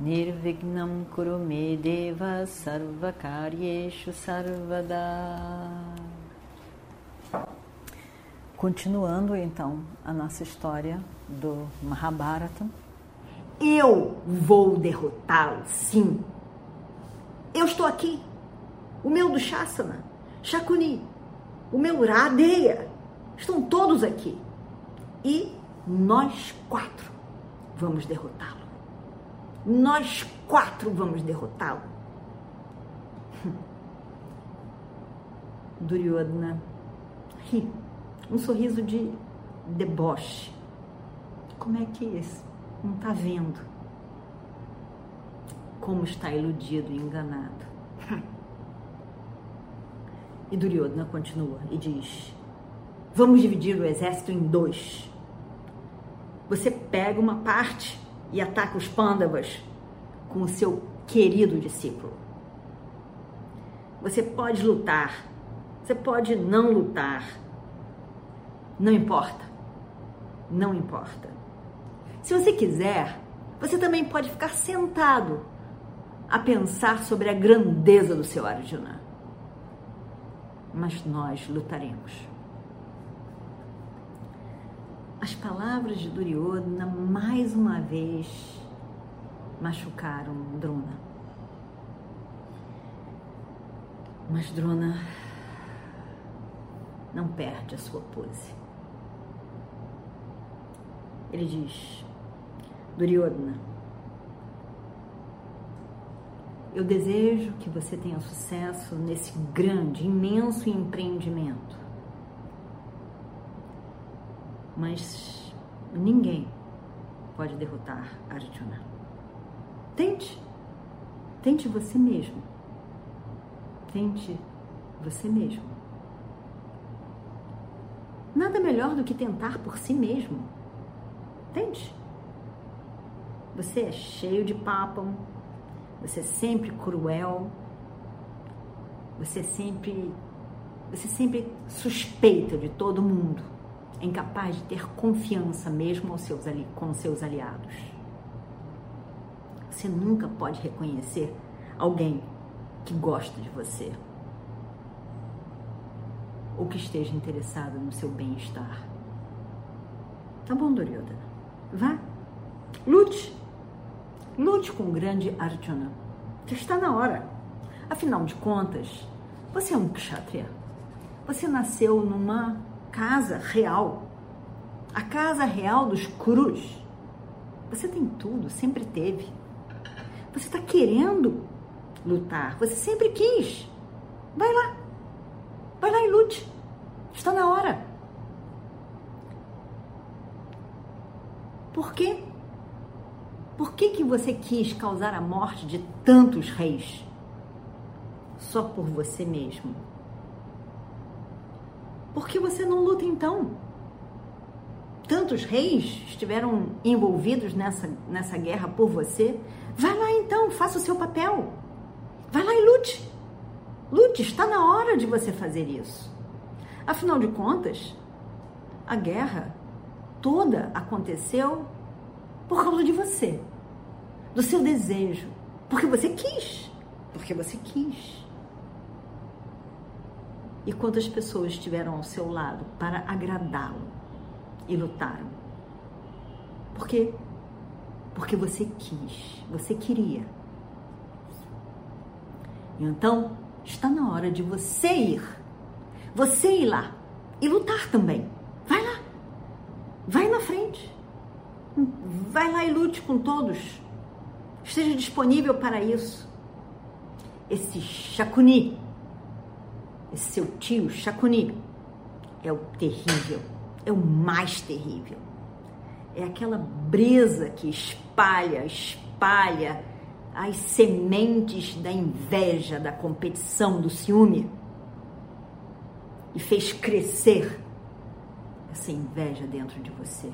Nirvignam Kurumedeva Sarvakaryeshu Sarvada Continuando então a nossa história do Mahabharata. Eu vou derrotá-lo, sim. Eu estou aqui. O meu do Shasana, Shakuni, o meu Radeya, estão todos aqui. E nós quatro vamos derrotá-lo. Nós quatro vamos derrotá-lo. Duryodhana ri um sorriso de deboche. Como é que esse não está vendo como está iludido e enganado? E Duryodhana continua e diz: Vamos dividir o exército em dois. Você pega uma parte e ataca os Pandavas com o seu querido discípulo. Você pode lutar, você pode não lutar, não importa. Não importa. Se você quiser, você também pode ficar sentado a pensar sobre a grandeza do seu Arjuna. Mas nós lutaremos. As palavras de Duryodhana mais uma vez machucaram Drona. Mas Drona não perde a sua pose. Ele diz: Duryodhana, eu desejo que você tenha sucesso nesse grande, imenso empreendimento. Mas ninguém pode derrotar Arjuna. Tente. Tente você mesmo. Tente você mesmo. Nada melhor do que tentar por si mesmo. Entende? Você é cheio de papo, você é sempre cruel, você é sempre, você é sempre suspeita de todo mundo, é incapaz de ter confiança mesmo aos seus, com seus aliados. Você nunca pode reconhecer alguém que gosta de você ou que esteja interessado no seu bem-estar. Tá bom, Duryodhana? Vá, lute. Lute com o grande Arjuna. Já está na hora. Afinal de contas, você é um kshatriya. Você nasceu numa casa real. A casa real dos Kurus. Você tem tudo, sempre teve. Você está querendo lutar. Você sempre quis. Vai lá. Vai lá e lute. Está na hora. Por quê? Por que, que você quis causar a morte de tantos reis? Só por você mesmo. Por que você não luta então? Tantos reis estiveram envolvidos nessa, nessa guerra por você. Vai lá então, faça o seu papel. Vai lá e lute. Lute, está na hora de você fazer isso. Afinal de contas, a guerra toda aconteceu por causa de você, do seu desejo, porque você quis, porque você quis. E quantas pessoas estiveram ao seu lado para agradá-lo e lutaram? Por quê? Porque você quis, você queria. Então, está na hora de você ir, você ir lá e lutar também. Vai lá. Vai na frente. Vai lá e lute com todos. Esteja disponível para isso. Esse Shakuni, esse seu tio Shakuni, é o terrível, é o mais terrível. É aquela brisa que espalha, espalha as sementes da inveja, da competição, do ciúme e fez crescer essa inveja dentro de você.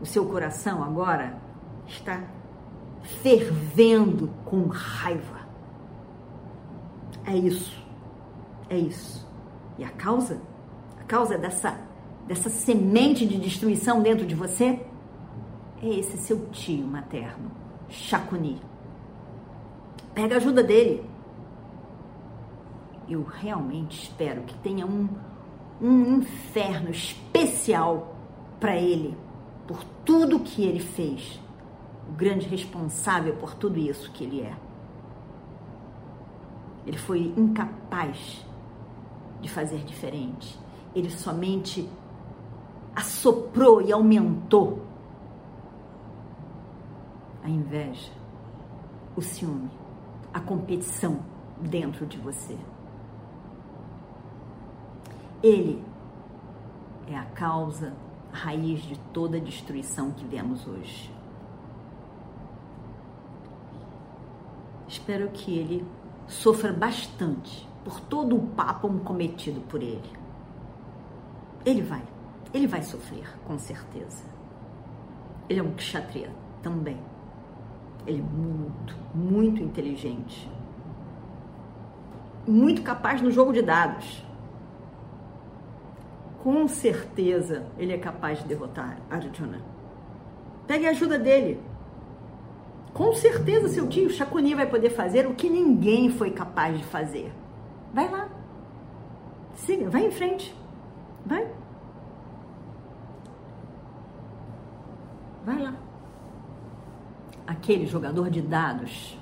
O seu coração agora está fervendo com raiva. É isso. É isso. E a causa? A causa dessa dessa semente de destruição dentro de você é esse seu tio materno, Chacuni. Pega a ajuda dele. Eu realmente espero que tenha um, um inferno especial para ele, por tudo que ele fez. O grande responsável por tudo isso que ele é. Ele foi incapaz de fazer diferente. Ele somente assoprou e aumentou a inveja, o ciúme, a competição dentro de você. Ele é a causa, a raiz de toda a destruição que vemos hoje. Espero que ele sofra bastante por todo o papo cometido por ele. Ele vai, ele vai sofrer, com certeza. Ele é um kshatriya também. Ele é muito, muito inteligente. Muito capaz no jogo de dados. Com certeza ele é capaz de derrotar Arjuna. Pegue a ajuda dele. Com certeza seu tio Shakuni vai poder fazer o que ninguém foi capaz de fazer. Vai lá. Siga, vai em frente. Vai. Vai lá aquele jogador de dados,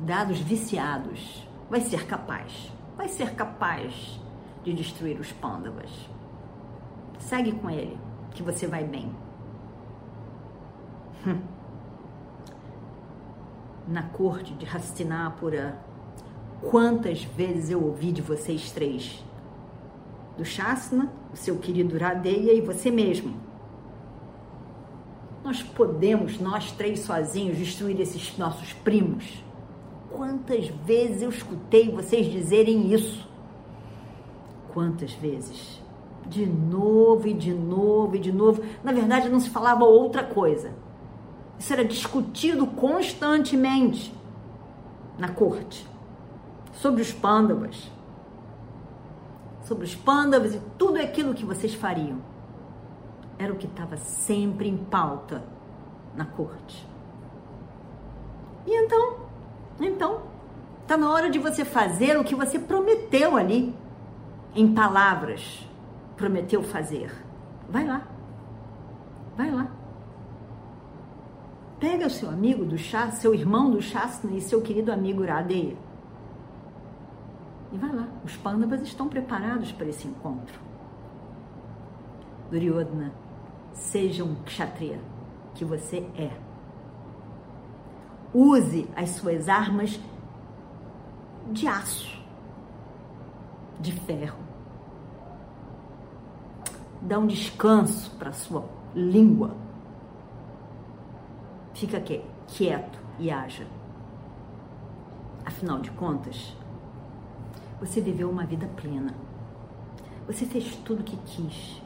dados viciados, vai ser capaz, vai ser capaz de destruir os pândavas. Segue com ele, que você vai bem. Hum. Na corte de Hastinapura, quantas vezes eu ouvi de vocês três? Do Shasna, o seu querido Radeia e você mesmo nós podemos, nós três sozinhos, destruir esses nossos primos? Quantas vezes eu escutei vocês dizerem isso? Quantas vezes? De novo e de novo e de novo. Na verdade, não se falava outra coisa. Isso era discutido constantemente na corte sobre os pândavas, sobre os pândavas e tudo aquilo que vocês fariam era o que estava sempre em pauta na corte. E então, então, está na hora de você fazer o que você prometeu ali, em palavras, prometeu fazer. Vai lá, vai lá. Pega o seu amigo do chá, seu irmão do Shasna e seu querido amigo Radeya. Os pândavas estão preparados para esse encontro. Duryodhana seja um kshatriya que você é. Use as suas armas de aço, de ferro. Dá um descanso para sua língua. Fica quieto e haja. Afinal de contas, você viveu uma vida plena. Você fez tudo o que quis.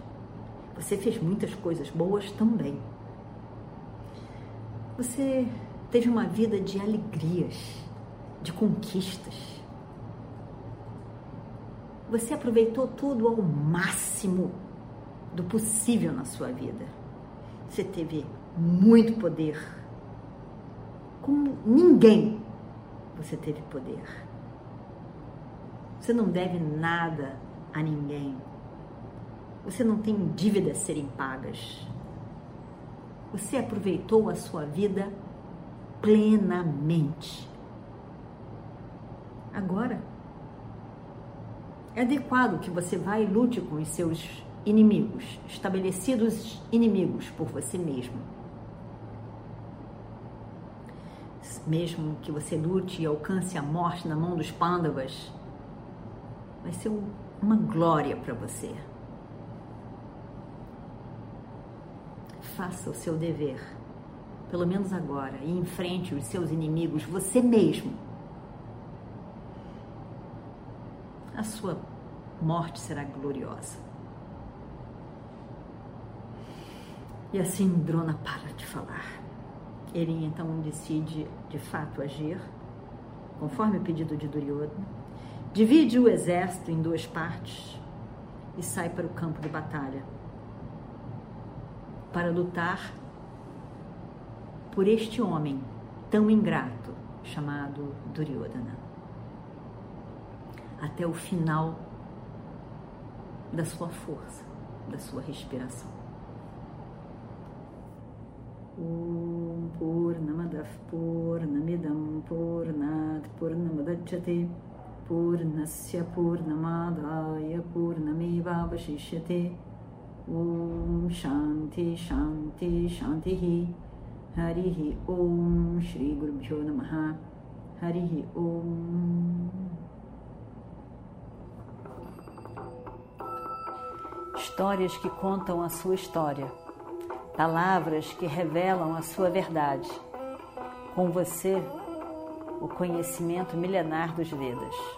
Você fez muitas coisas boas também. Você teve uma vida de alegrias, de conquistas. Você aproveitou tudo ao máximo do possível na sua vida. Você teve muito poder. Como ninguém você teve poder. Você não deve nada a ninguém. Você não tem dívidas serem pagas. Você aproveitou a sua vida plenamente. Agora, é adequado que você vá e lute com os seus inimigos, estabelecidos inimigos por você mesmo. Mesmo que você lute e alcance a morte na mão dos pândavas, vai ser uma glória para você. faça o seu dever pelo menos agora, e enfrente os seus inimigos, você mesmo. A sua morte será gloriosa. E assim Drona para de falar. Ele então decide de fato agir, conforme o pedido de Duryodhana, divide o exército em duas partes e sai para o campo de batalha para lutar por este homem tão ingrato chamado Duryodhana. Até o final da sua força, da sua respiração. Om Purnamadav Purnamidam Purnat Purnamadachyate Purnamevavashishyate Om Shanti Shanti Shanti Harihi Om Shri Guru Bhyo Namaha. Harihi Om. Histórias que contam a sua história, palavras que revelam a sua verdade. Com você, o conhecimento milenar dos Vedas.